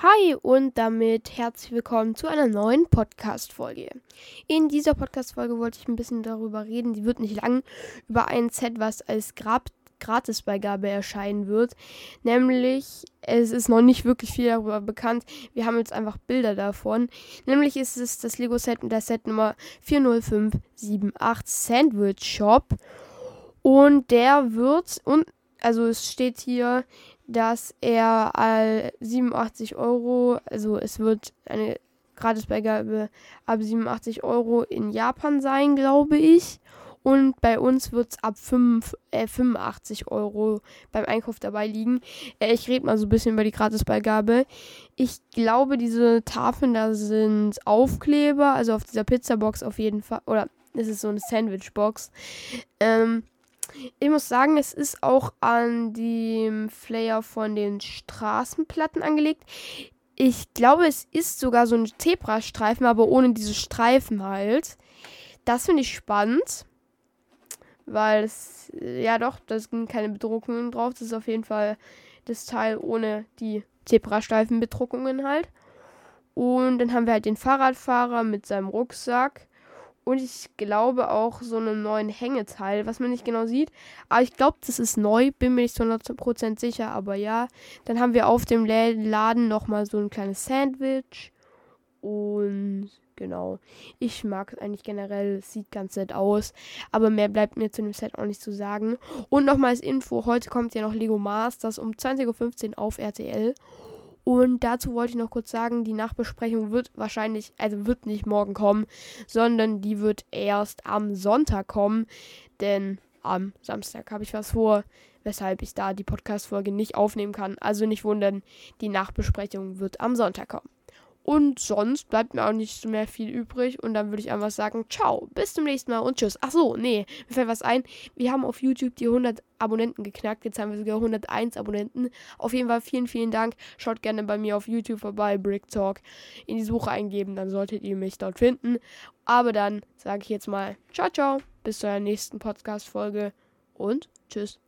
Hi und damit herzlich willkommen zu einer neuen Podcast-Folge. In dieser Podcast-Folge wollte ich ein bisschen darüber reden, die wird nicht lang, über ein Set, was als Grab Gratisbeigabe erscheinen wird. Nämlich, es ist noch nicht wirklich viel darüber bekannt. Wir haben jetzt einfach Bilder davon. Nämlich ist es das Lego-Set mit der Set Nummer 40578 Sandwich Shop. Und der wird, und also es steht hier, dass er all 87 Euro, also es wird eine Gratisbeigabe ab 87 Euro in Japan sein, glaube ich. Und bei uns wird es ab 5, äh, 85 Euro beim Einkauf dabei liegen. Äh, ich rede mal so ein bisschen über die Gratisbeigabe. Ich glaube, diese Tafeln da sind Aufkleber, also auf dieser Pizzabox auf jeden Fall. Oder es ist so eine Sandwichbox. Ähm, ich muss sagen, es ist auch an dem Flair von den Straßenplatten angelegt. Ich glaube, es ist sogar so ein Zebrastreifen, aber ohne diese Streifen halt. Das finde ich spannend. Weil es, ja doch, da sind keine Bedruckungen drauf. Das ist auf jeden Fall das Teil ohne die Zebrastreifenbedruckungen halt. Und dann haben wir halt den Fahrradfahrer mit seinem Rucksack. Und ich glaube auch so einen neuen Hängeteil, was man nicht genau sieht. Aber ich glaube, das ist neu, bin mir nicht zu 100% sicher, aber ja. Dann haben wir auf dem Laden nochmal so ein kleines Sandwich. Und genau. Ich mag es eigentlich generell. Es sieht ganz nett aus. Aber mehr bleibt mir zu dem Set auch nicht zu sagen. Und nochmal als Info: heute kommt ja noch Lego Masters um 20.15 Uhr auf RTL. Und dazu wollte ich noch kurz sagen, die Nachbesprechung wird wahrscheinlich, also wird nicht morgen kommen, sondern die wird erst am Sonntag kommen. Denn am Samstag habe ich was vor, weshalb ich da die Podcast-Folge nicht aufnehmen kann. Also nicht wundern, die Nachbesprechung wird am Sonntag kommen. Und sonst bleibt mir auch nicht mehr viel übrig. Und dann würde ich einfach sagen, ciao, bis zum nächsten Mal und tschüss. Ach so, nee, mir fällt was ein. Wir haben auf YouTube die 100 Abonnenten geknackt. Jetzt haben wir sogar 101 Abonnenten. Auf jeden Fall vielen, vielen Dank. Schaut gerne bei mir auf YouTube vorbei, Brick Talk. In die Suche eingeben, dann solltet ihr mich dort finden. Aber dann sage ich jetzt mal, ciao, ciao. Bis zur nächsten Podcast-Folge und tschüss.